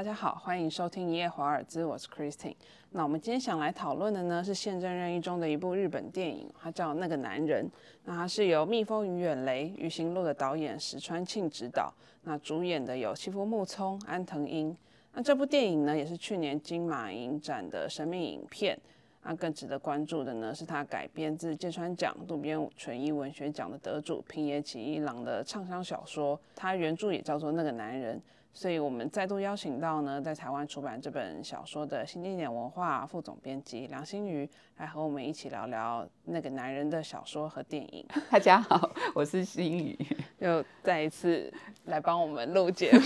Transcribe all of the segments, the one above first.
大家好，欢迎收听《一夜华尔兹》，我是 Christine。那我们今天想来讨论的呢，是宪政任意中的一部日本电影，它叫《那个男人》。那它是由《蜜蜂与远雷》《鱼行路》的导演石川庆执导，那主演的有西夫木聪、安藤英。那这部电影呢，也是去年金马影展的神秘影片。那更值得关注的呢，是它改编自芥川奖渡边淳一文学奖的得主平野启一郎的畅销小说，它原著也叫做《那个男人》。所以，我们再度邀请到呢，在台湾出版这本小说的新经典文化副总编辑梁心瑜，来和我们一起聊聊那个男人的小说和电影。大家好，我是心瑜，又再一次来帮我们录节目，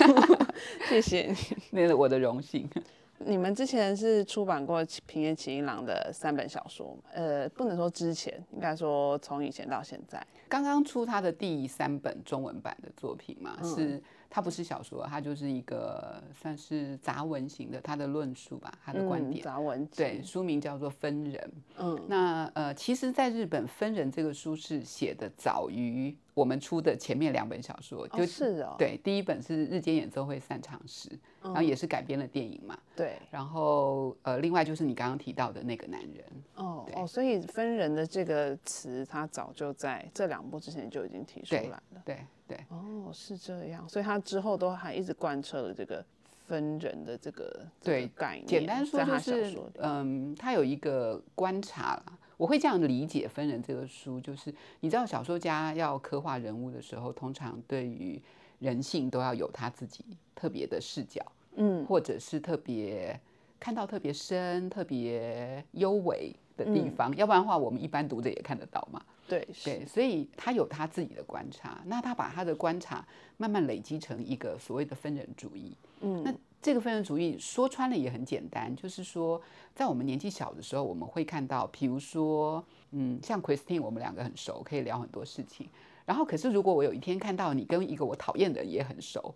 谢谢你，那是我的荣幸。你们之前是出版过平野启一郎的三本小说，呃，不能说之前，应该说从以前到现在，刚刚出他的第三本中文版的作品嘛，是。它不是小说，它就是一个算是杂文型的，它的论述吧，它的观点。杂文。对，书名叫做《分人》。嗯，那呃，其实，在日本，《分人》这个书是写的早于我们出的前面两本小说，就是哦。对，第一本是《日间演奏会散场时》，然后也是改编了电影嘛。对。然后呃，另外就是你刚刚提到的那个男人。哦哦，所以“分人”的这个词，他早就在这两部之前就已经提出来了。对。对哦，是这样，所以他之后都还一直贯彻了这个分人的这个对概念。简单说就是，嗯，他有一个观察啦，我会这样理解《分人》这个书，就是你知道，小说家要刻画人物的时候，通常对于人性都要有他自己特别的视角，嗯，或者是特别看到特别深、特别幽微的地方，要不然的话，我们一般读者也看得到嘛。对对，所以他有他自己的观察，那他把他的观察慢慢累积成一个所谓的分人主义。嗯，那这个分人主义说穿了也很简单，就是说在我们年纪小的时候，我们会看到，比如说，嗯，像 Christine，我们两个很熟，可以聊很多事情。然后，可是如果我有一天看到你跟一个我讨厌的人也很熟，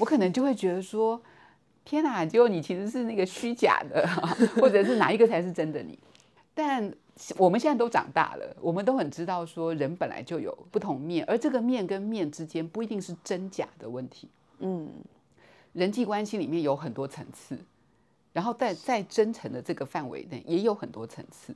我可能就会觉得说，天哪，结果你其实是那个虚假的，或者是哪一个才是真的你？但我们现在都长大了，我们都很知道说人本来就有不同面，而这个面跟面之间不一定是真假的问题。嗯，人际关系里面有很多层次，然后在在真诚的这个范围内也有很多层次，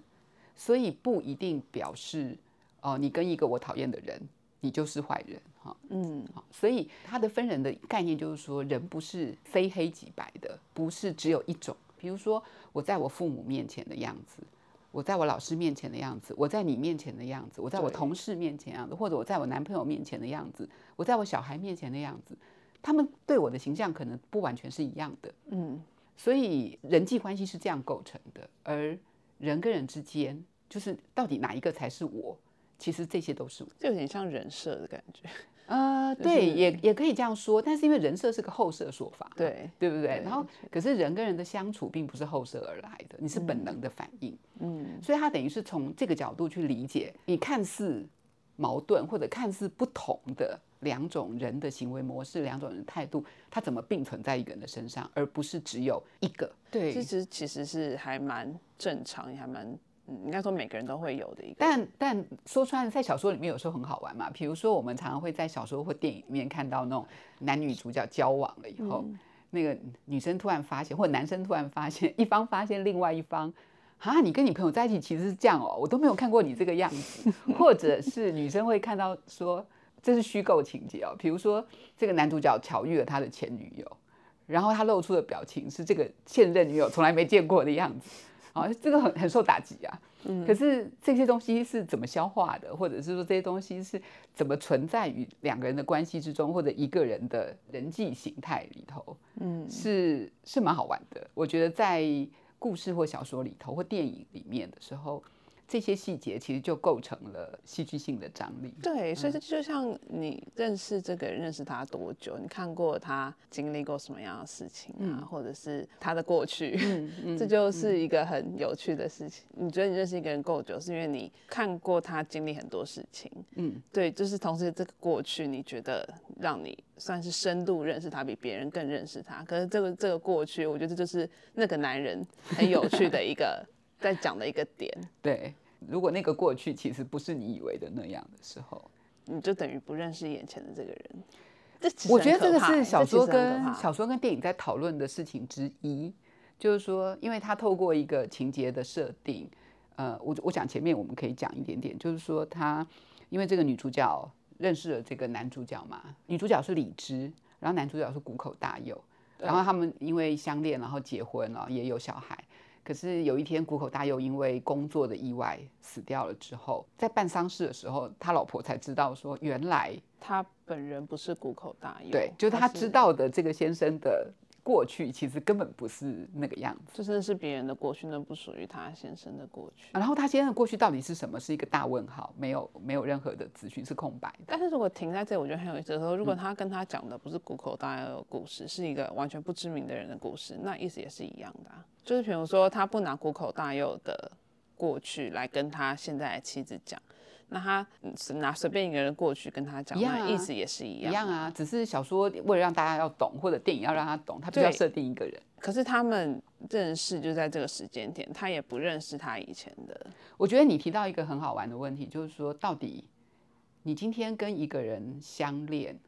所以不一定表示哦，你跟一个我讨厌的人，你就是坏人哈。嗯，所以他的分人的概念就是说，人不是非黑即白的，不是只有一种。比如说我在我父母面前的样子。我在我老师面前的样子，我在你面前的样子，我在我同事面前样子，或者我在我男朋友面前的样子，我在我小孩面前的样子，他们对我的形象可能不完全是一样的。嗯，所以人际关系是这样构成的，而人跟人之间，就是到底哪一个才是我？其实这些都是，就有点像人设的感觉。呃，对，也也可以这样说，但是因为人设是个后设说法，对对不对？然后，可是人跟人的相处并不是后设而来的，你是本能的反应，嗯，所以他等于是从这个角度去理解你看似矛盾或者看似不同的两种人的行为模式、两种人态度，它怎么并存在一个人的身上，而不是只有一个。对，其实其实是还蛮正常，也还蛮。应该说每个人都会有的一个，但但说穿了，在小说里面有时候很好玩嘛。比如说，我们常常会在小说或电影里面看到那种男女主角交往了以后，那个女生突然发现，或者男生突然发现，一方发现另外一方，啊，你跟你朋友在一起其实是这样哦，我都没有看过你这个样子。或者是女生会看到说，这是虚构情节哦。比如说，这个男主角巧遇了他的前女友，然后他露出的表情是这个现任女友从来没见过的样子。啊，这个很很受打击啊。嗯，可是这些东西是怎么消化的，或者是说这些东西是怎么存在于两个人的关系之中，或者一个人的人际形态里头？嗯，是是蛮好玩的。我觉得在故事或小说里头或电影里面的时候。这些细节其实就构成了戏剧性的张力。对，所以这就像你认识这个人，认识他多久？你看过他经历过什么样的事情啊？或者是他的过去？这就是一个很有趣的事情。你觉得你认识一个人够久，是因为你看过他经历很多事情。嗯，对，就是同时这个过去，你觉得让你算是深度认识他，比别人更认识他。可是这个这个过去，我觉得这就是那个男人很有趣的一个。在讲的一个点，对，如果那个过去其实不是你以为的那样的时候，你就等于不认识眼前的这个人。这我觉得这个是小说跟小说跟电影在讨论的事情之一，就是说，因为他透过一个情节的设定，呃，我我想前面我们可以讲一点点，就是说他因为这个女主角认识了这个男主角嘛，女主角是李枝，然后男主角是谷口大佑，然后他们因为相恋，然后结婚了，也有小孩。可是有一天，谷口大佑因为工作的意外死掉了之后，在办丧事的时候，他老婆才知道说，原来他本人不是谷口大佑，对，就是他知道的这个先生的过去，其实根本不是那个样子。这真的是别人的过去，那不属于他先生的过去。然后他先生的过去到底是什么，是一个大问号，没有没有任何的资讯，是空白的。但是如果停在这里，我觉得很有意思的时候，如嗯果他跟他讲的不是谷口大佑的故事，是一个完全不知名的人的故事，那意思也是一样的、啊。就是比如说，他不拿谷口大佑的过去来跟他现在的妻子讲，那他拿随便一个人过去跟他讲，一样啊意思也是一样。一样啊，只是小说为了让大家要懂，或者电影要让他懂，他必须要设定一个人。可是他们认识就在这个时间点，他也不认识他以前的。我觉得你提到一个很好玩的问题，就是说，到底你今天跟一个人相恋，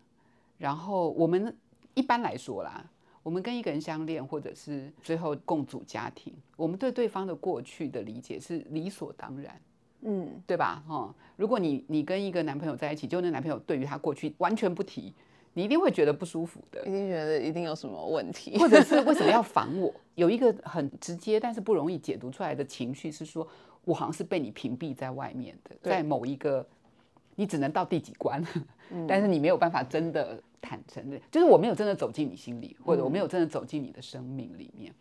然后我们一般来说啦，我们跟一个人相恋，或者是最后共组家庭，我们对对方的过去的理解是理所当然。嗯，对吧？哈，如果你你跟一个男朋友在一起，就那男朋友对于他过去完全不提，你一定会觉得不舒服的一，定觉得一定有什么问题。或者是为什么要 防我？有一个很直接但是不容易解读出来的情绪是说，我好像是被你屏蔽在外面的，在某一个你只能到第几关，嗯 但是你没有办法真的坦诚的，就是我没有真的走进你心里，或者我没嗯有真的走进你的生命里面，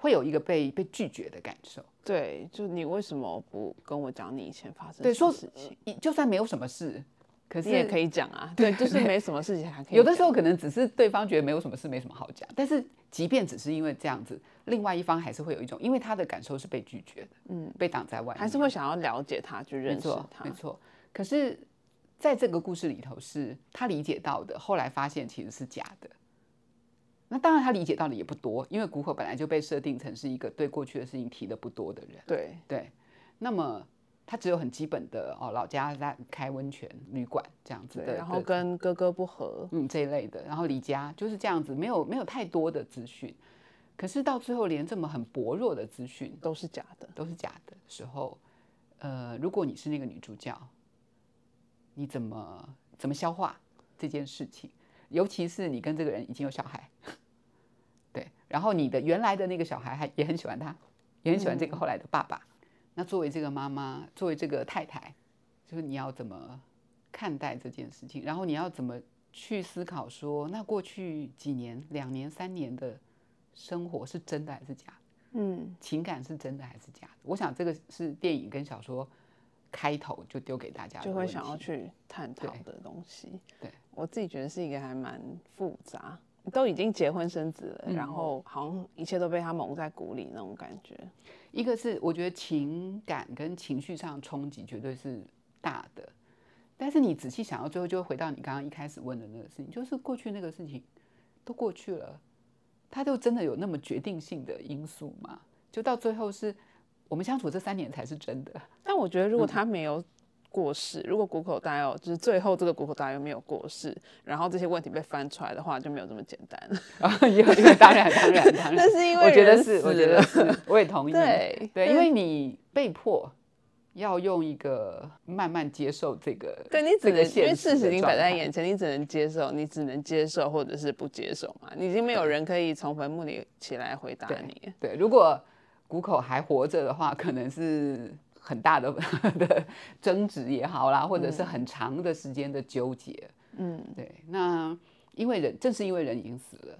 会有一个被被拒绝的感受。对，就你为什么不跟我讲你以前发生对说事情？一就算没有什么事，可是你也可以讲啊，对，就是没什么事情还可以。有的时候可能只是对方觉得没有什么事，没什么好讲。但是即便只是因为这样子，另外一方还是会有一种，因为他的感受是被拒绝的，嗯，被挡在外面，还是会想要了解他，去没认识，他没。错。可是在这个故事里头，是他理解到的，后来发现其实是假的。那当然，他理解到的也不多，因为谷口本来就被设定成是一个对过去的事情提的不多的人。对，对，那么他只有很基本的哦，老家在开温泉旅馆这样子的，然后跟哥哥不和，嗯这一类的，然后离家就是这样子，没有没有太多的资讯。可是到最后，连这么很薄弱的资讯都是假的。都是假的时候，呃，如果你是那个女主角，你怎么怎么消化这件事情？尤其是你跟这个人已经有小孩，对，然后你的原来的那个小孩还也很喜欢他，也很喜欢这个后来的爸爸。那作为这个妈妈，作为这个太太，就是你要怎么看待这件事情？然后你要怎么去思考说，那过去几年、两年、三年的生活是真的还是假的？嗯，情感是真的还是假的？我想这个是电影跟小说开头就丢给大家就会想要去探讨的东西。对，我自己觉得是一个还蛮复杂，都已经结婚生子了，嗯然后好像一切都被他蒙在鼓里那种感觉。一个是我觉得情感跟情绪上的冲击绝对是大的，但是你仔细想到最后，就会回到你刚刚一开始问的那个事情，就是过去那个事情都过去了，它就真的有那么决定性的因素吗？就到最后是我们相处这三年才是真的，但我觉得，如嗯果他没有过世，如果谷口大佑就是最后这个谷口大佑没有过世，然后这些问题被翻出来的话，就没有这么简单。啊，有有，当然当然当然，那是因为我觉得是，我觉得是，我也同意。对对，因为你被迫要用一个慢慢接受这个，对你只能因为这个现事实已经摆在眼前，你只能接受，你只能接受或者是不接受嘛，你已经没有人可以从坟墓里起来回答对你。对，如果谷口还活着的话，可能是很大的 的争执也好啦，或者是很长的时间的纠结。嗯，对，那因为人正是因为人已经死了，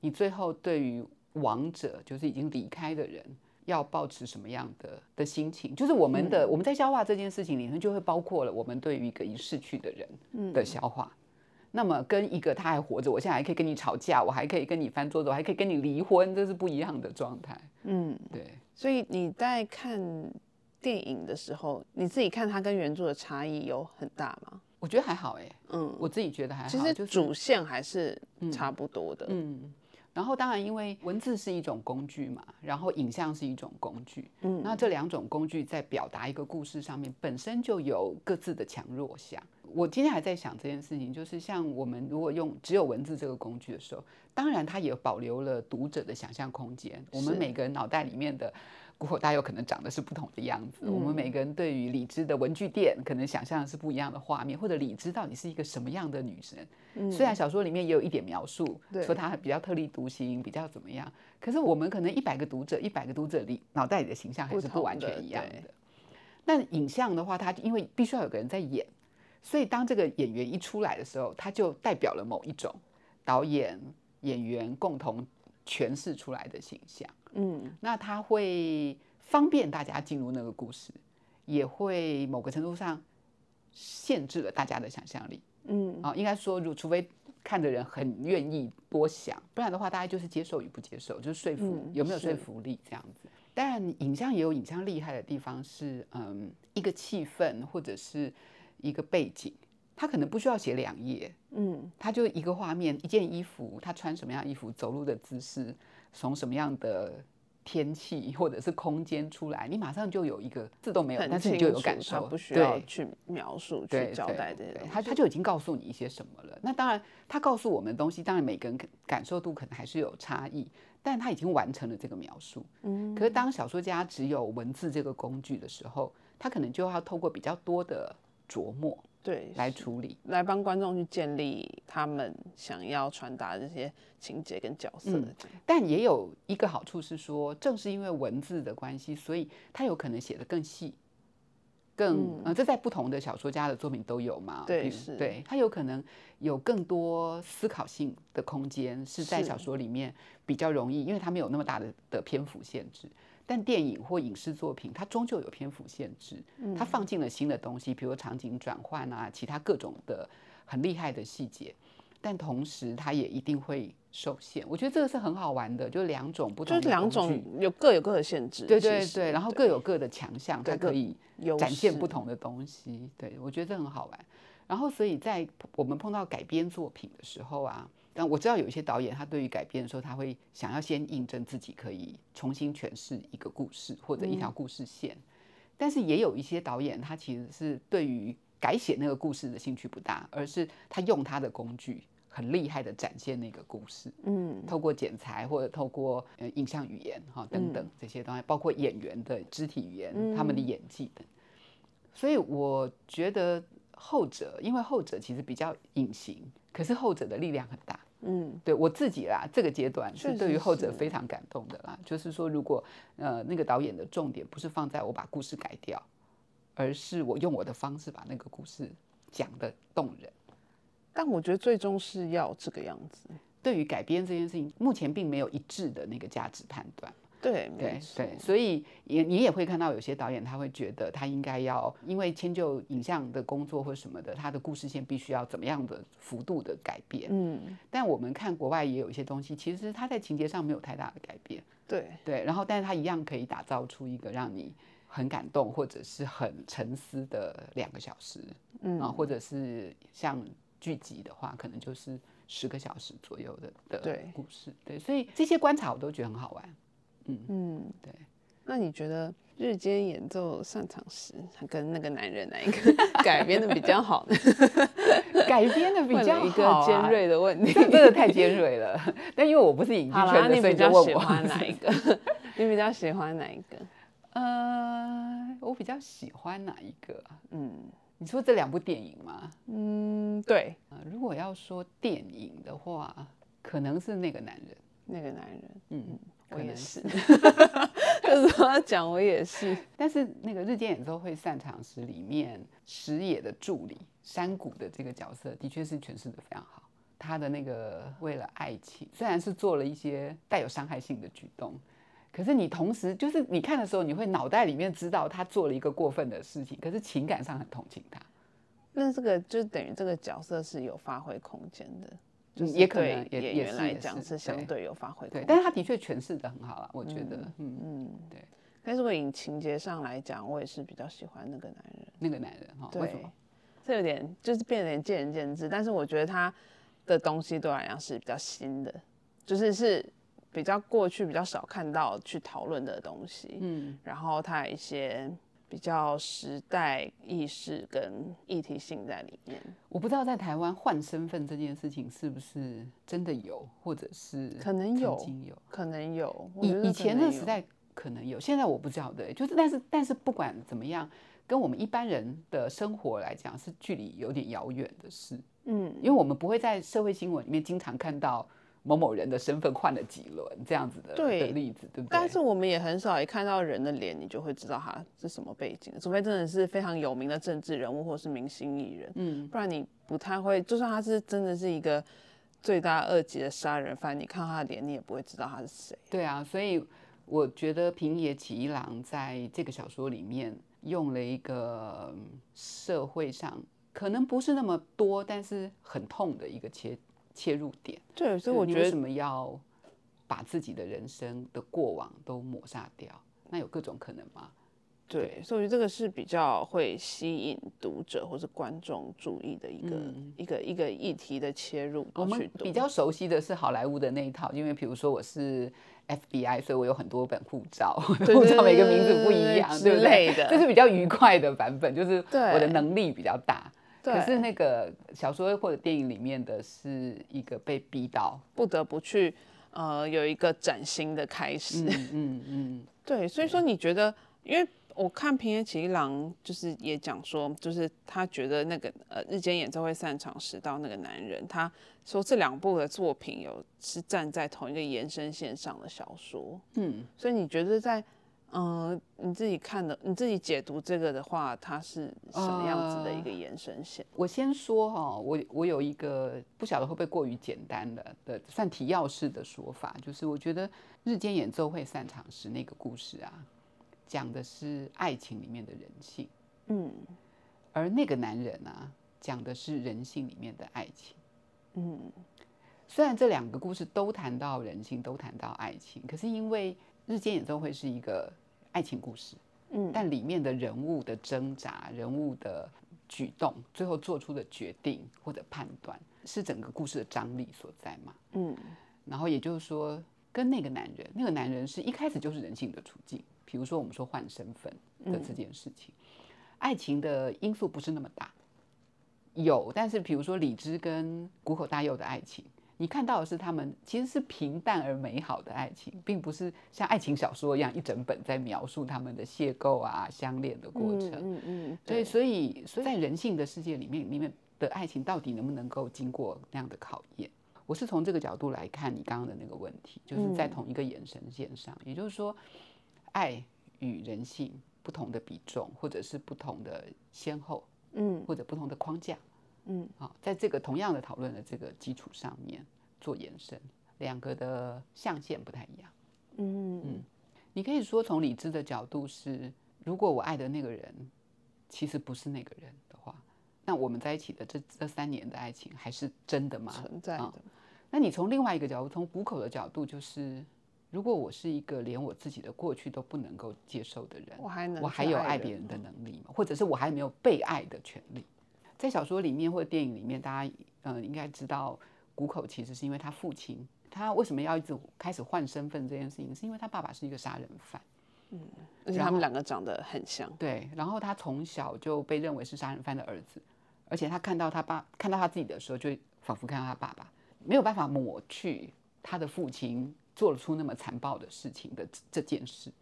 你最后对于亡者，就是已经离开的人，要保持什么样的的心情？就是我们的、我们在消化这件事情里面，就会包括了我们对于一个已逝去的人的消化。那么跟一个他还活着，我现在还可以跟你吵架，我还可以跟你翻桌子，我还可以跟你离婚，这是不一样的状态。嗯，对，所以你在看电影的时候，你自己看它跟原著的差异有很大吗？我觉得还好哎、嗯，我自己觉得还好。其实就主线还是差不多的。嗯，然后当然，因为文字是一种工具嘛，然后影像是一种工具，嗯，那这两种工具在表达一个故事上面本身就有各自的强弱项。我今天还在想这件事情，就是像我们如果用只有文字这个工具的时候，当然它也保留了读者的想象空间。我们每个人脑袋里面的大有可能长得是不同的样子，我们每个人对于李芝的文具店可能想象的是不一样的画面，或者李芝到底是一个什么样的女神？虽然小说里面也有一点描述，说她比较特立独行，比较怎么样，可是我们可能一百个读者，一百个读者里脑袋里的形象还是不完全一样的。那影像的话，它因为必须要有个人在演。所以，当这个演员一出来的时候，他就代表了某一种导演、演员共同诠释出来的形象。嗯，那他会方便大家进入那个故事，也会某个程度上限制了大家的想象力。嗯，啊，应该说，如除非看的人很愿意多想，不然的话，大家就是接受与不接受，就是说服有没有说服力这样子。当然，影像也有影像厉害的地方，是嗯，一个气氛或者是。一个背景，他可能不需要写两页，嗯，他就一个画面，一件衣服，他穿什么样衣服，走路的姿势，从什么样的天气或者是空间出来，你马上就有一个字都没有，但是你就有感受，不需要去描述、去交代这些，他他就已经告诉你一些什么了。那当然，他告诉我们的东西，当然每个人感受度可能还是有差异，但他已经完成了这个描述。嗯，可是当小说家只有文字这个工具的时候，他可能就要透过比较多的。琢磨对来处理，来帮观众去建立他们想要传达这些情节跟角色。但也有一个好处是说，正是因为文字的关系，所以他有可能写的更细，更嗯，这在不同的小说家的作品都有嘛。对，是，对他有可能有更多思考性的空间，是在小说里面比较容易，因为他没有那么大的的篇幅限制。但电影或影视作品，它终究有篇幅限制，它放进了新的东西，比如场景转换啊，其他各种的很厉害的细节，但同时它也一定会受限。我觉得这个是很好玩的，就两种不同，就是两种有各有各的限制，对对对，然后各有各的强项，它可以展现不同的东西。对我觉得这很好玩。然后所以在我们碰到改编作品的时候啊。但我知道有一些导演，他对于改编的时候，他会想要先印证自己可以重新诠释一个故事或者一条故事线。但是也有一些导演，他其实是对于改写那个故事的兴趣不大，而是他用他的工具很厉害的展现那个故事。嗯，透过剪裁或者透过呃影像语言哈等等这些东西，包括演员的肢体语言、他们的演技等。所以我觉得后者，因为后者其实比较隐形。可是后者的力量很大，嗯，对我自己啦，这个阶段是对于后者非常感动的啦。就是说，如果呃那个导演的重点不是放在我把故事改掉，而是我用我的方式把那个故事讲的动人，但我觉得最终是要这个样子。对于改编这件事情，目前并没有一致的那个价值判断。对对对，所以也你也会看到有些导演他会觉得他应该要因为迁就影像的工作或什么的，他的故事线必须要怎么样的幅度的改变。嗯，但我们看国外也有一些东西，其实他在情节上没有太大的改变。对对，然后但是他一样可以打造出一个让你很感动或者是很沉思的两个小时。嗯，啊，或者是像剧集的话，可能就是十个小时左右的的故事。对，所以这些观察我都觉得很好玩。嗯对。那你觉得日间演奏上场时，跟那个男人哪一个 改编的比较好呢？改编的比较一个尖锐的问题，真的太尖锐了。但因为我不是影剧圈的，所以你比较喜欢哪一个？你比较喜欢哪一个？呃，我比较喜欢哪一个？嗯，你说这两部电影吗？嗯，对。如果要说电影的话，可能是那个男人，那个男人，嗯。我也是，就是他讲我也是。但是那个日间演奏会散场时，里面石野的助理山谷的这个角色，的确是诠释的非常好。他的那个为了爱情，虽然是做了一些带有伤害性的举动，可是你同时就是你看的时候，你会脑袋里面知道他做了一个过分的事情，可是情感上很同情他。那这个就等于这个角色是有发挥空间的。也可能演员来讲是相对有发挥，对，但是他的确诠释的很好啊，我觉得，嗯嗯，对。但是如果以情节上来讲，我也是比较喜欢那个男人，那个男人哈，为什么？这有点就是变得见仁见智，但是我觉得他的东西对我来讲是比较新的，就是是比较过去比较少看到去讨论的东西，嗯，然后他有一些比较时代意识跟议题性在里面。我不知道在台湾换身份这件事情是不是真的有，或者是可能有曾经有。可能有，以以前的时代可能有，现在我不晓得。就是但是但是不管怎么样，跟我们一般人的生活来讲是距离有点遥远的事。嗯，因为我们不会在社会新闻里面经常看到某某人的身份换了几轮这样子的对的例子，对不对？但是我们也很少一看到人的脸，你就会知道他是什么背景，除非真的是非常有名的政治人物或是明星艺人，嗯，不然你不太会。就算他是真的是一个罪大恶极的杀人犯，你看他的脸，你也不会知道他是谁。对啊，所以我觉得平野启一郎在这个小说里面用了一个嗯社会上可能不是那么多，但是很痛的一个切切入点。对，所以我觉得你为什么要把自己的人生的过往都抹杀掉？那有各种可能吗？对，所以我觉得这个是比较会吸引读者或是观众注意的一个、一个一个议题的切入。嗯我们比较熟悉的是好莱坞的那一套，因为比如说我是 FBI，所以我有很多本护照，对 护照每个名字不一样，之对不对类的这是比较愉快的版本，就是对我的能力比较大。对可是那个小说或者电影里面的是一个被逼到，不得不去呃有一个崭新的开始。嗯。嗯嗯，对，所以说你觉得，因为我看平野启一郎就是也讲说，就是他觉得那个呃日间演奏会散场时到那个男人，他说这两部的作品有是站在同一个延伸线上的小说，嗯，所以你觉得在嗯、呃你自己看的你自己解读这个的话，它是什么样子的一个延伸线？我先说哈、我我有一个不晓得会不会过于简单的的算提要式的说法，就是我觉得日间演奏会散场时那个故事啊，讲的是爱情里面的人性，嗯而那个男人啊，讲的是人性里面的爱情。嗯虽然这两个故事都谈到人性，都谈到爱情，可是因为日间演奏会是一个爱情故事，嗯但里面的人物的挣扎、人物的举动，最后做出的决定或者判断，是整个故事的张力所在嘛。嗯然后也就是说，跟那个男人，那个男人是一开始就是人性的处境，比如说我们说换身份的这件事情，爱情的因素不是那么大，有，但是比如说李枝跟谷口大佑的爱情。你看到的是他们其实是平淡而美好的爱情，并不是像爱情小说一样一整本在描述他们的邂逅啊、相恋的过程。嗯嗯，对，所以所以在人性的世界里面，里面的爱情到底能不能够经过那样的考验？我是从这个角度来看你刚刚的那个问题，就是在同一个眼神线上，也就是说，爱与人性不同的比重，或者是不同的先后，嗯或者不同的框架，嗯，好，在这个同样的讨论的这个基础上面做延伸，两个的象限不太一样。嗯嗯你可以说从理智的角度是，如果我爱的那个人其实不是那个人的话，那我们在一起的这这三年的爱情还是真的吗？存在的，那你从另外一个角度，从谷口的角度，就是如果我是一个连我自己的过去都不能够接受的人，我还能我还有爱别人的能力吗？或者是我还没有被爱的权利？在小说里面或者电影里面，大家嗯、呃应该知道，谷口其实是因为他父亲，他为什么要一直开始换身份这件事情，是因为他爸爸是一个杀人犯。嗯而且他们两个长得很像。对，然后他从小就被认为是杀人犯的儿子，而且他看到他爸看到他自己的时候，就仿佛看到他爸爸，没有办法抹去他的父亲做出那么残暴的事情的这这件事，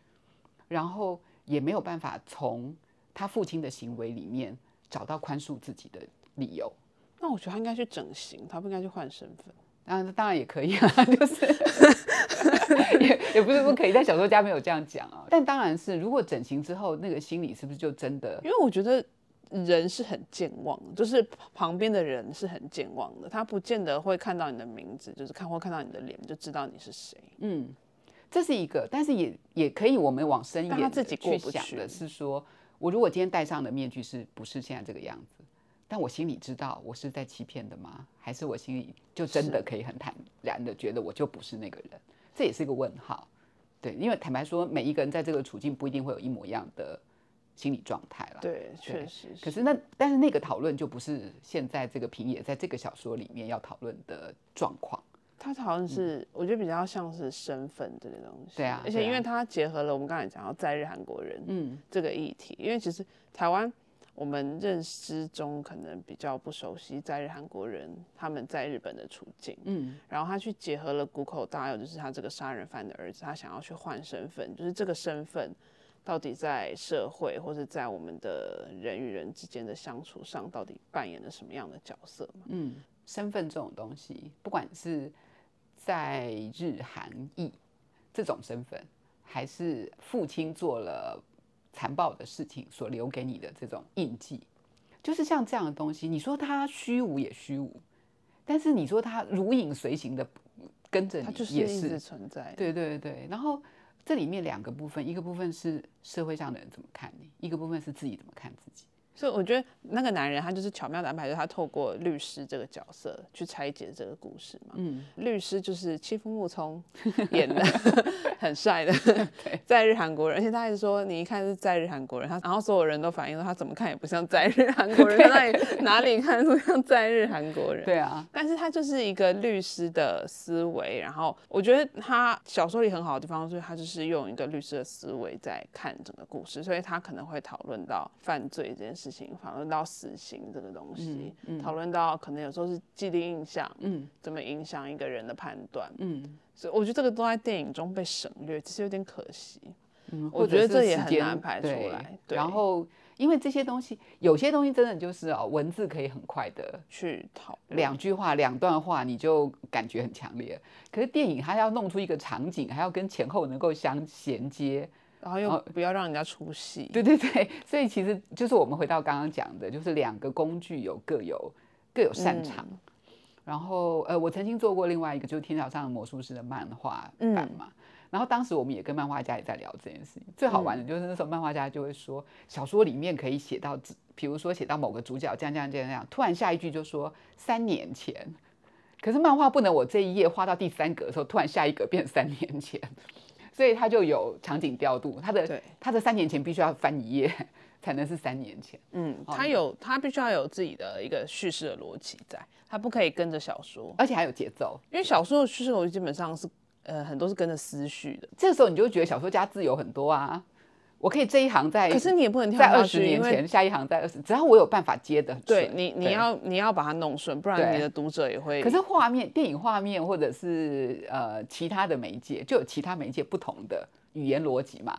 然后也没有办法从他父亲的行为里面找到宽恕自己的理由。那我觉得他应该去整形，他不应该去换身份。当然，当然也可以啊，就是 也也不是不可以，但小说家没有这样讲啊。但当然是，如果整形之后，那个心理是不是就真的因为我觉得人是很健忘的，就是旁边的人是很健忘的，他不见得会看到你的名字，就是看或看到你的脸就知道你是谁。嗯，这是一个，但是也也可以，我们往深一但他点自己去想的是说，我如果今天戴上的面具是不是现在这个样子，但我心里知道我是在欺骗的吗？还是我心里就真的可以很坦然的觉得我就不是那个人？这也是一个问号。对，因为坦白说，每一个人在这个处境不一定会有一模一样的心理状态了。对，确实。可是那但是那个讨论就不是现在这个平野在这个小说里面要讨论的状况。它好像是，我觉得比较像是身份这个东西。对啊而且因为它结合了我们刚才讲到在日韩国人嗯这个议题，因为其实台湾我们认知中可能比较不熟悉在日韩国人他们在日本的处境，嗯然后他去结合了谷口大佑，就是他这个杀人犯的儿子，他想要去换身份，就是这个身份到底在社会或者在我们的人与人之间的相处上，到底扮演了什么样的角色嘛？嗯，身份这种东西，不管是在日韩裔这种身份，还是父亲做了残暴的事情所留给你的这种印记，就是像这样的东西，你说它虚无也虚无，但是你说它如影随形的跟着你，也是存在的。对对对，然后这里面两个部分，一个部分是社会上的人怎么看你，一个部分是自己怎么看自己。所以我觉得那个男人他就是巧妙的安排，就是他透过律师这个角色去拆解这个故事嘛。嗯，律师就是欺负木聪演的，很帅的 在日韩国人，而且他还说你一看是在日韩国人，他然后所有人都反映说他怎么看也不像在日韩国人，他哪里哪里看出像在日韩国人？对啊，但是他就是一个律师的思维，然后我觉得他小说里很好的地方，就是他就是用一个律师的思维在看整个故事，所以他可能会讨论到犯罪这件事情，讨论到死刑这个东西，讨论到可能有时候是既定印象，嗯怎么影响一个人的判断，嗯所以我觉得这个都在电影中被省略，其实有点可惜。嗯，我觉得这也很难排出对来对然后，因为这些东西，有些东西真的就是哦，文字可以很快的去讨论两句话、两段话，你就感觉很强烈。可是电影它要弄出一个场景，还要跟前后能够相衔接。然后又不要让人家出戏。对对对，所以其实就是我们回到刚刚讲的，就是两个工具有各有各有擅长。嗯然后呃，我曾经做过另外一个就是《天桥上的魔术师》的漫画嗯版嘛。然后当时我们也跟漫画家也在聊这件事情。最好玩的就是那时候漫画家就会说，小说里面可以写到，比如说写到某个主角这样这样这样这样，突然下一句就说三年前。可是漫画不能，我这一页画到第三格的时候，突然下一格变三年前，所以它就有场景调度，它的对。它的三年前必须要翻一页 才能是三年前。嗯，他有他必须要有自己的一个叙事的逻辑在，他不可以跟着小说，而且还有节奏。因为小说的叙事逻辑基本上是呃很多是跟着思绪的，这时候你就会觉得小说家自由很多啊，我可以这一行在，可是你也不能跳在，二十年前下一行在二十，只要我有办法接的对你你要你要把它弄顺，不然你的读者也会。可是画面、电影画面或者是呃其他的媒介，就有其他媒介不同的语言逻辑嘛。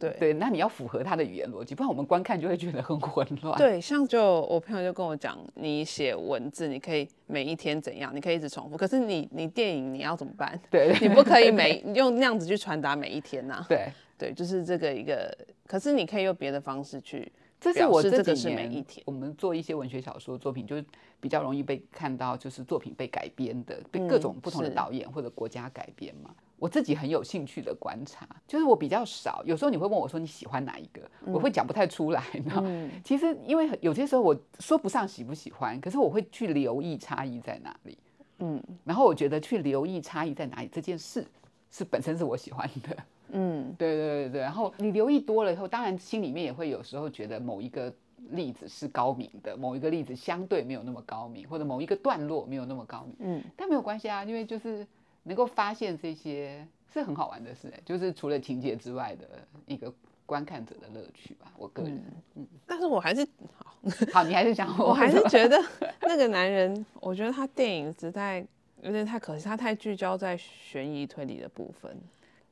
对对，那你要符合它的语言逻辑，不然我们观看就会觉得很混乱。对，像就我朋友就跟我讲，你写文字你可以每一天怎样，你可以一直重复，可是你你电影你要怎么办？对你不可以每用那样子去传达每一天呐、对，对，就是这个一个，可是你可以用别的方式去这是我这几示这个是每年一天我们做一些文学小说作品，就是比较容易被看到，就是作品被改编的，被各种不同的是导演或者国家改编嘛。我自己很有兴趣的观察，就是我比较少，有时候你会问我说你喜欢哪一个，我会讲不太出来。其实因为有些时候我说不上喜不喜欢，可是我会去留意差异在哪里。嗯然后我觉得去留意差异在哪里这件事，是本身是我喜欢的。嗯对对对对，然后你留意多了以后，当然心里面也会有时候觉得某一个例子是高明的，某一个例子相对没有那么高明，或者某一个段落没有那么高明，嗯，但没有关系啊，因为就是能够发现这些是很好玩的事、欸，就是除了情节之外的一个观看者的乐趣吧。我个人，嗯但是我还是 好，好你还是想我还是觉得 那个男人，我觉得他电影实在有点太可惜，他太聚焦在悬疑推理的部分。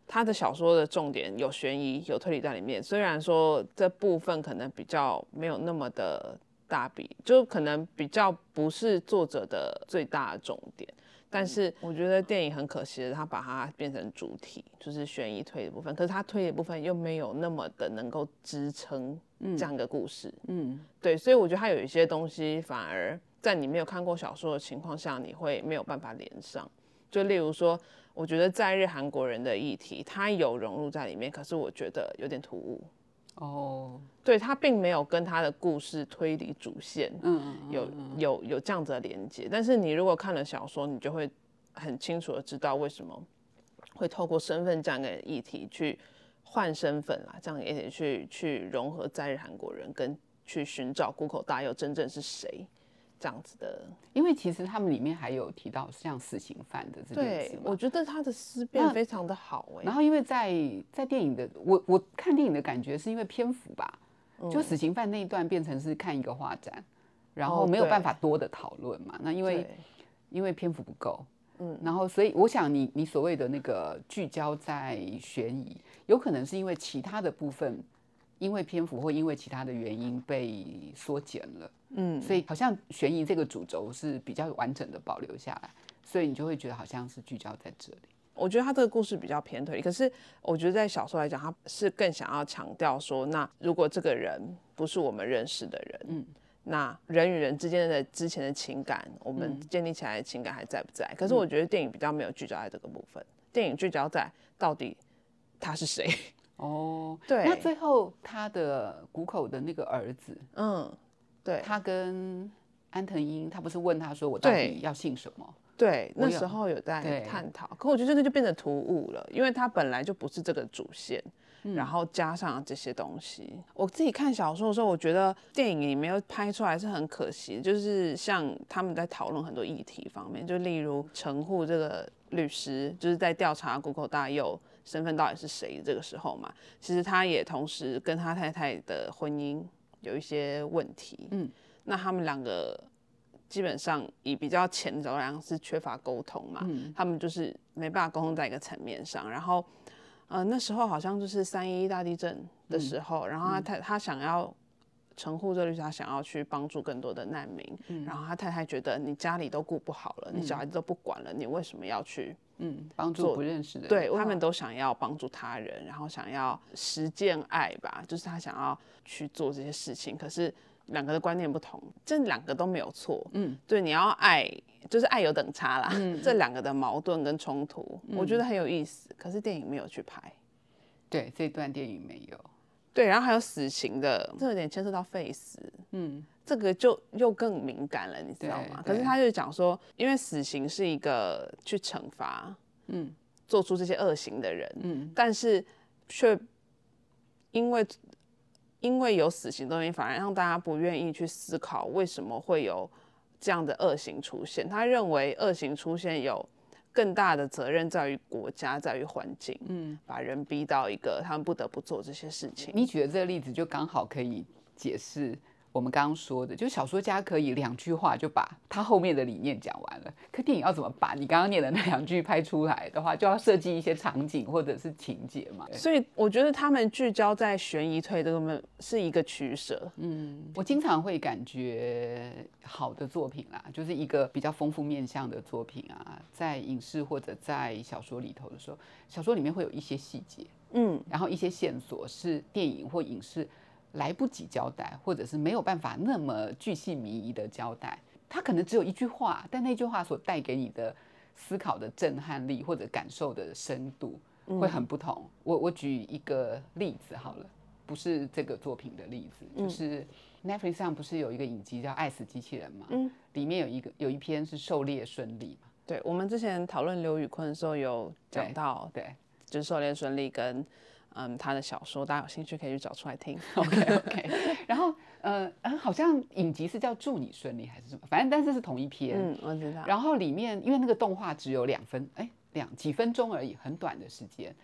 他的小说的重点有悬疑有推理在里面，虽然说这部分可能比较没有那么的大笔，就可能比较不是作者的最大的重点。但是我觉得电影很可惜的，他把它变成主体，就是悬疑推理的部分。可是他推理部分又没有那么的能够支撑这样一个故事。嗯对，所以我觉得它有一些东西反而在你没有看过小说的情况下，你会没有办法连上。就例如说，我觉得在日韩国人的议题，它有融入在里面，可是我觉得有点突兀。哦，对，它并没有跟他的故事推理主线嗯嗯嗯有有有这样子的连接。但是你如果看了小说，你就会很清楚的知道为什么会透过身份这样的议题去换身份啦，这样也得去去融合在日韩国人，跟去寻找谷口大佑真正是谁这样子的。因为其实他们里面还有提到像死刑犯的这件事对，我觉得他的思辨非常的好哎、然后因为在在电影的我我看电影的感觉是因为篇幅吧，就死刑犯那一段变成是看一个画展，然后哦没有办法多的讨论嘛。那因为因为篇幅不够，嗯，然后所以我想你你所谓的那个聚焦在悬疑，有可能是因为其他的部分。因为篇幅或因为其他的原因被缩减了，嗯，所以好像悬疑这个主轴是比较完整的保留下来，所以你就会觉得好像是聚焦在这里。我觉得他这个故事比较偏推理，可是我觉得在小说来讲，他是更想要强调说，那如果这个人不是我们认识的人，嗯，那人与人之间的之前的情感，我们建立起来的情感还在不在？可是我觉得电影比较没有聚焦在这个部分，电影聚焦在到底他是谁。哦，对那最后他的谷口的那个儿子，嗯，对他跟安藤英，他不是问他说我到底要姓什么？对，那时候有在对探讨，可我觉得这个就变得突兀了，因为他本来就不是这个主线。然后加上这些东西，我自己看小说的时候，我觉得电影里没有拍出来是很可惜。就是像他们在讨论很多议题方面，就例如陈户这个律师，就是在调查谷口大佑身份到底是谁这个时候嘛，其实他也同时跟他太太的婚姻有一些问题。嗯，那他们两个基本上以比较浅的来讲是缺乏沟通嘛，嗯他们就是没办法沟通在一个层面上，然后。呃，那时候好像就是三一大地震的时候，然后他太他想要陈护这律师，他想要去帮助更多的难民，然后他太太觉得你家里都顾不好了，你小孩子都不管了，你为什么要去？嗯，帮助不认识的人。对他们都想要帮助他人，然后想要实践爱吧，就是他想要去做这些事情，可是两个的观念不同，这两个都没有错。嗯，对，你要爱，就是爱有等差啦。这两个的矛盾跟冲突，我觉得很有意思，可是电影没有去拍。对这段电影没有。对，然后还有死刑的，这有点牵涉到废死，嗯，这个就又更敏感了，你知道吗？可是他就讲说，因为死刑是一个去惩罚，嗯，做出这些恶行的人，嗯，但是却因为因为有死刑的东西，反而让大家不愿意去思考为什么会有这样的恶行出现。他认为恶行出现有更大的责任在于国家，在于环境，嗯，把人逼到一个他们不得不做这些事情。你举的这个例子就刚好可以解释我们刚刚说的，就小说家可以两句话就把他后面的理念讲完了，可电影要怎么把你刚刚念的那两句拍出来的话，就要设计一些场景或者是情节嘛。所以我觉得他们聚焦在悬疑推这个面是一个取舍。嗯我经常会感觉好的作品啦，就是一个比较丰富面向的作品啊，在影视或者在小说里头的时候，小说里面会有一些细节，嗯，然后一些线索是电影或影视来不及交代，或者是没有办法那么巨细靡遗的交代。他可能只有一句话，但那句话所带给你的思考的震撼力或者感受的深度会很不同。我我举一个例子好了，不是这个作品的例子，就是 Netflix 上不是有一个影集叫《爱死机器人》嘛？嗯，里面有一个有一篇是狩猎顺利嘛？对，我们之前讨论刘宇坤的时候有讲到，对就是狩猎顺利跟嗯他的小说，大家有兴趣可以去找出来听。OK OK。然后呃呃，好像影集是叫《祝你顺利》还是什么，反正但是是同一篇。嗯，我知道。然后里面因为那个动画只有两分，哎，两几分钟而已，很短的时间。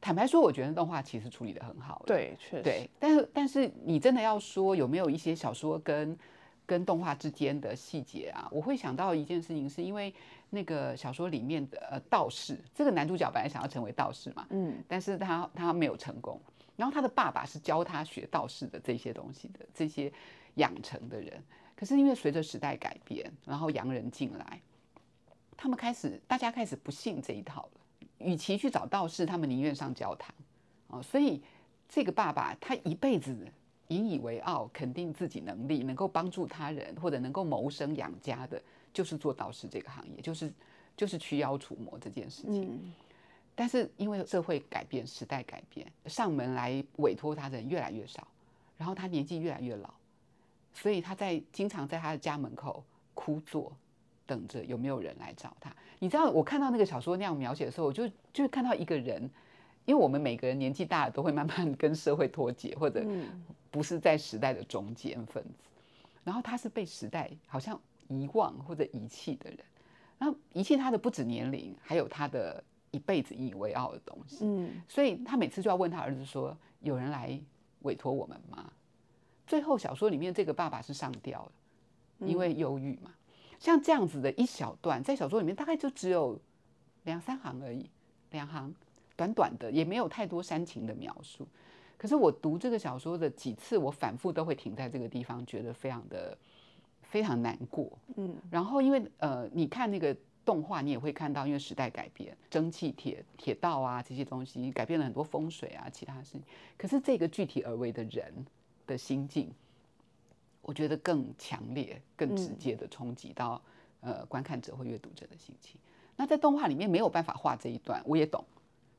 坦白说，我觉得动画其实处理的很好的。对，确实。对，但是但是你真的要说有没有一些小说跟跟动画之间的细节啊？我会想到一件事情，是因为那个小说里面的呃道士，这个男主角本来想要成为道士嘛，嗯，但是他他没有成功。然后他的爸爸是教他学道士的这些东西的这些养成的人，可是因为随着时代改变，然后洋人进来，他们开始大家开始不信这一套了。与其去找道士，他们宁愿上教堂哦。所以这个爸爸他一辈子引以为傲，肯定自己能力，能够帮助他人或者能够谋生养家的，就是做道士这个行业，就是就是驱妖除魔这件事情。但是因为社会改变，时代改变，上门来委托他的人越来越少，然后他年纪越来越老，所以他在经常在他的家门口枯坐，等着有没有人来找他。你知道，我看到那个小说那样描写的时候，我就就看到一个人，因为我们每个人年纪大了都会慢慢跟社会脱节，或者不是在时代的中间分子。然后他是被时代好像遗忘或者遗弃的人，然后遗弃他的不止年龄，还有他的一辈子引以为傲的东西。嗯，所以他每次就要问他儿子说：“有人来委托我们吗？”最后小说里面这个爸爸是上吊了，因为忧郁嘛。像这样子的一小段，在小说里面大概就只有两三行而已，两行短短的，也没有太多煽情的描述。可是我读这个小说的几次，我反复都会停在这个地方，觉得非常的非常难过。嗯，然后因为呃，你看那个动画，你也会看到，因为时代改变，蒸汽铁铁道啊这些东西改变了很多风水啊其他事情。可是这个具体而为的人的心境，我觉得更强烈、更直接的冲击到、呃观看者或阅读者的心情。那在动画里面没有办法画这一段，我也懂，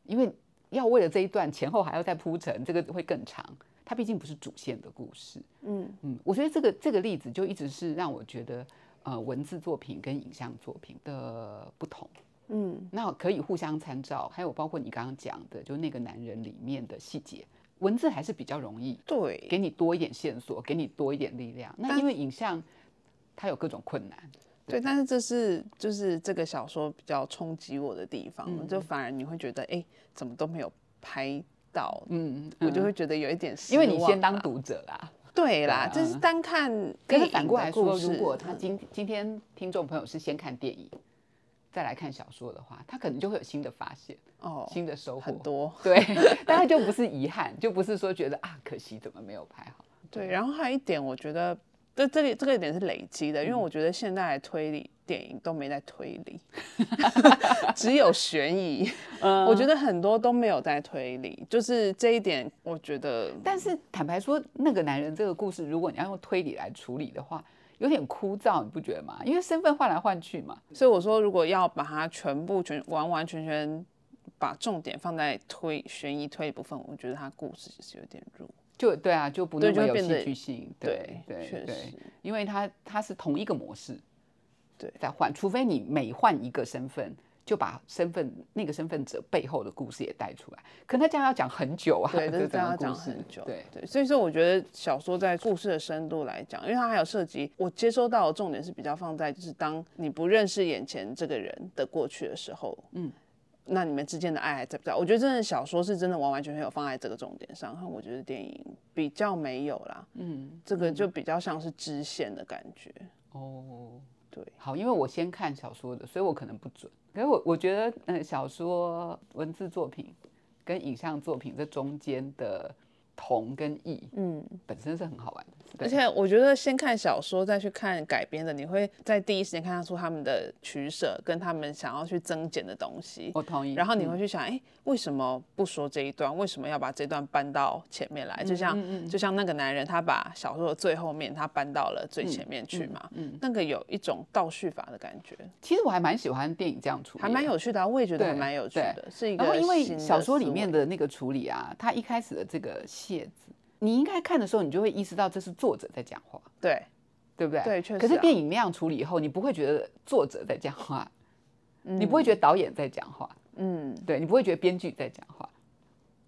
因为要为了这一段前后还要再铺陈，这个会更长。它毕竟不是主线的故事。嗯嗯，我觉得这个这个例子就一直是让我觉得，呃，文字作品跟影像作品的不同。嗯那可以互相参照，还有包括你刚刚讲的，就那个男人里面的细节，文字还是比较容易对，给你多一点线索，给你多一点力量。那因为影像它有各种困难，对，但是这是就是这个小说比较冲击我的地方，嗯就反而你会觉得，哎、怎么都没有拍到，嗯，我就嗯会觉得有一点失因为你先当读者啦。对啦，对啊就是单看可是反影过来说，故事，如果他今今天听众朋友是先看电影，再来看小说的话，他可能就会有新的发现、哦新的收获很。多，对，但他就不是遗憾，就不是说觉得啊可惜怎么没有拍好。对，然后还有一点，我觉得这这个这个点是累积的，因为嗯我觉得现在的推理电影都没在推理，只有悬疑。嗯我觉得很多都没有在推理，就是这一点，我觉得但是坦白说，那个男人这个故事，如果你要用推理来处理的话，有点枯燥，你不觉得吗？因为身份换来换去嘛。所以我说，如果要把它全部全完完全全把重点放在推悬疑推理部分，我觉得它故事其实有点弱。就对啊，就不那么有戏剧性。对对对因为它它是同一个模式，对再换，除非你每换一个身份，就把身份那个身份者背后的故事也带出来。可那这样要讲很久啊，对，这是这样要讲很久。对，对，所以说我觉得小说在故事的深度来讲，因为它还有涉及，我接收到的重点是比较放在就是当你不认识眼前这个人的过去的时候，嗯，那你们之间的爱还在不在？我觉得真的小说是真的完完全全有放在这个重点上，我觉得电影比较没有啦，嗯，这个就比较像是支线的感觉。哦。对，好，因为我先看小说的，所以我可能不准。可是我我觉得，嗯，小说文字作品跟影像作品这中间的同跟异，嗯，本身是很好玩的。而且我觉得先看小说再去看改编的，你会在第一时间看得出他们的取舍跟他们想要去增减的东西。我同意。然后你嗯会去想，哎、为什么不说这一段？为什么要把这段搬到前面来？就像、嗯就像那个男人，他把小说的最后面他搬到了最嗯前面去嘛，嗯那个有一种倒叙法的感觉，其实我还蛮喜欢电影这样处理，还蛮。有趣的、啊，我也觉得还蛮有趣的，是一个然后因为小说里面的那个处理啊，他一开始的这个谢字，你应该看的时候，你就会意识到这是作者在讲话，对。对不对？对确实啊。可是电影那样处理以后，你不会觉得作者在讲话，你不会觉得导演在讲话，嗯。对你不会觉得编剧在讲话。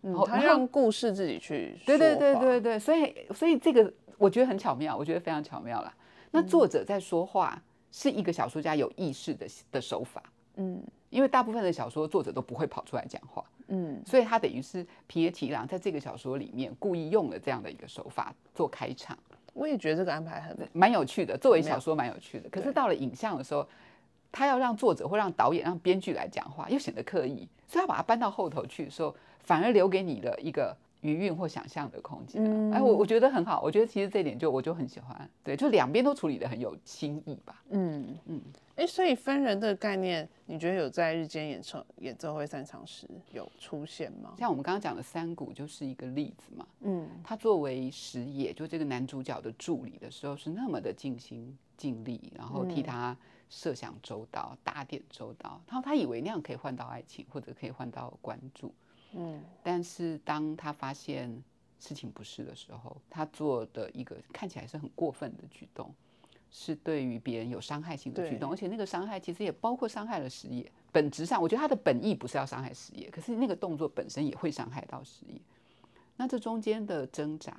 嗯，然后他让故事自己去对对对对对，所以所以这个我觉得很巧妙，我觉得非常巧妙了。那作者在说话是一个小说家有意识的的手法，嗯。因为大部分的小说作者都不会跑出来讲话，嗯。所以他等于是平野启郎在这个小说里面故意用了这样的一个手法做开场，我也觉得这个安排很蛮有趣的。作为小说蛮有趣的，可是到了影像的时候，他要让作者或让导演、让编剧来讲话，又显得刻意，所以他把它搬到后头去的时候，反而留给你的一个余韵或想象的空间啊。哎，我我觉得很好，我觉得其实这点就我就很喜欢，对，就两边都处理的很有新意吧。嗯。嗯，哎、所以分人的概念，你觉得有在日间演唱演奏会散场时有出现吗？像我们刚刚讲的三谷就是一个例子嘛，嗯他作为石野，就这个男主角的助理的时候，是那么的尽心尽力，然后替他设想周到、打点周到，然后他以为那样可以换到爱情，或者可以换到关注。嗯但是当他发现事情不是的时候，他做的一个看起来是很过分的举动，是对于别人有伤害性的举对动，而且那个伤害其实也包括伤害了实业。本质上，我觉得他的本意不是要伤害实业，可是那个动作本身也会伤害到实业。那这中间的挣扎，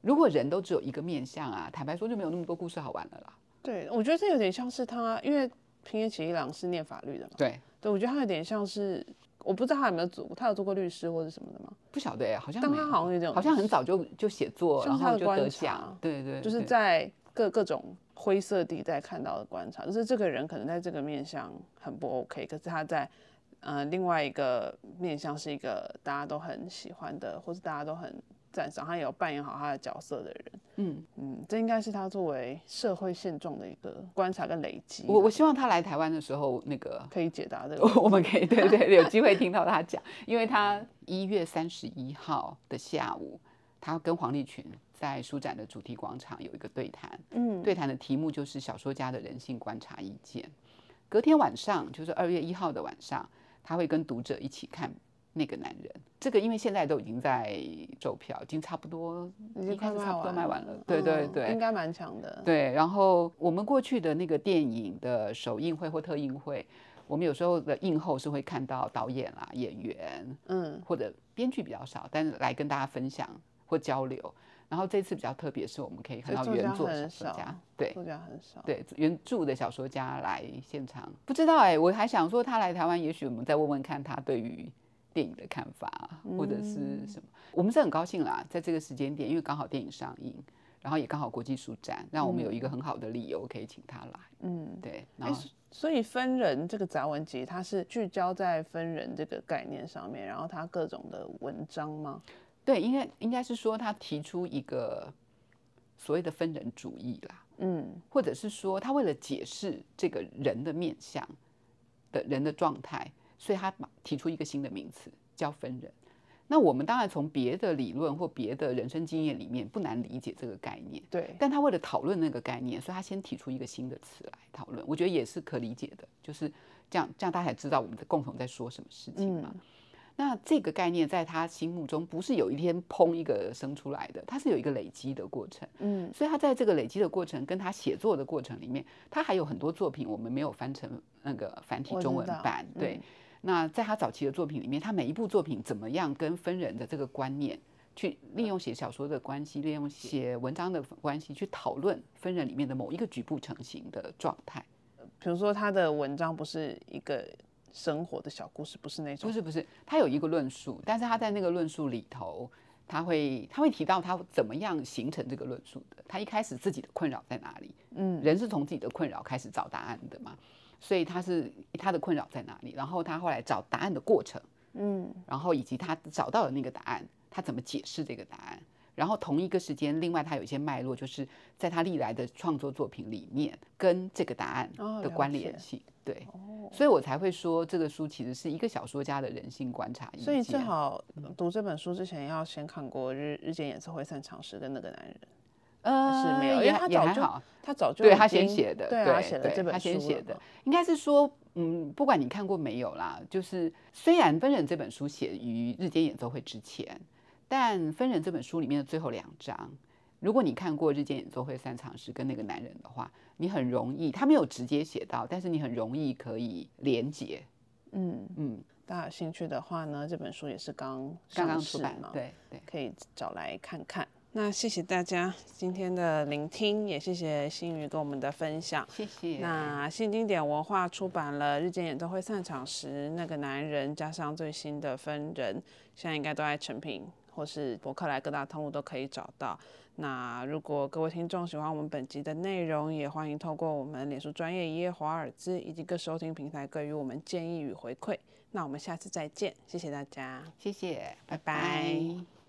如果人都只有一个面相啊，坦白说就没有那么多故事好玩了啦。对，我觉得这有点像是他，因为平野启一郎是念法律的嘛，对，对我觉得他有点像是，我不知道他有没有做，他有做过律师或者什么的吗？不晓得哎，好像但他好像有点好像很早就就写作，然后就得奖，对对，就是在各各种灰色地带看到的观察，就是这个人可能在这个面相很不 OK，可是他在呃另外一个面相是一个大家都很喜欢的，或是大家都很赞赏，他也有扮演好他的角色的人。嗯，嗯，这应该是他作为社会现状的一个观察跟累积。我我希望他来台湾的时候，那个可以解答这个。我们可以对对对 有机会听到他讲，因为他一月三十一号的下午，他跟黄立群在书展的主题广场有一个对谈，嗯，对谈的题目就是小说家的人性观察意见。隔天晚上，就是二月一号的晚上，他会跟读者一起看那个男人。这个因为现在都已经在售票，已经差不多，已经快应该是差不多卖完了。嗯对对对，应该蛮强的。对，然后我们过去的那个电影的首映会或特映会，我们有时候的映后是会看到导演啦、演员嗯，或者编剧比较少，但是来跟大家分享或交流。然后这次比较特别，是我们可以看到原作小说家，对作家很少。对，原著的小说家来现场。不知道哎、我还想说他来台湾，也许我们再问问看他对于电影的看法，或者是什么。我们是很高兴啦，在这个时间点，因为刚好电影上映，然后也刚好国际书展，让我们有一个很好的理由可以请他来。嗯，对，哎然后所以分人这个杂文集，它是聚焦在分人这个概念上面，然后它各种的文章吗？对，应该应该是说他提出一个所谓的分人主义啦，嗯或者是说他为了解释这个人的面相的人的状态，所以他提出一个新的名词叫分人。那我们当然从别的理论或别的人生经验里面不难理解这个概念，对，但他为了讨论那个概念，所以他先提出一个新的词来讨论，我觉得也是可理解的，就是这样，这样大家才知道我们的共同在说什么事情嘛。那这个概念在他心目中不是有一天砰一个生出来的，它是有一个累积的过程。嗯所以他在这个累积的过程，跟他写作的过程里面，他还有很多作品我们没有翻成那个繁体中文版。对，嗯那在他早期的作品里面，他每一部作品怎么样跟分人的这个观念，去利用写小说的关系，利用写文章的关系，去讨论分人里面的某一个局部成型的状态。比如说他的文章不是一个生活的小故事，不是那种不是不是，他有一个论述，但是他在那个论述里头，他会他会提到他怎么样形成这个论述的。他一开始自己的困扰在哪里？嗯人是从自己的困扰开始找答案的嘛，所以他是他的困扰在哪里？然后他后来找答案的过程，嗯然后以及他找到了那个答案，他怎么解释这个答案？然后同一个时间，另外他有一些脉络，就是在他历来的创作作品里面跟这个答案的关解联性，对，哦，所以我才会说这个书其实是一个小说家的人性观察。所以最。好读这本书之前要先看过日日间演奏会散场时的那个男人，呃是没有？因为也他早就也还好，他早就已对他先写的，对啊，他写了这本他书他先写的嘛，应该是说，嗯，不管你看过没有啦，就是虽然《分人》这本书写于日间演奏会之前，但《分人》这本书里面的最后两章，如果你看过日间演奏会散场时跟那个男人的话，你很容易，他没有直接写到，但是你很容易可以连结，嗯，嗯，大家有兴趣的话呢，这本书也是刚刚刚出版嘛，，对对，可以找来看看。那谢谢大家今天的聆听，也谢谢新宇跟我们的分享。谢谢。那新经典文化出版了《日间演奏会散场时》那个男人，加上最新的分人，现在应该都在成品或是博客来各大通路都可以找到。那如果各位听众喜欢我们本集的内容，也欢迎透过我们脸书专业一页华尔兹以及各收听平台给予我们建议与回馈。那我们下次再见，谢谢大家。谢谢，拜拜拜拜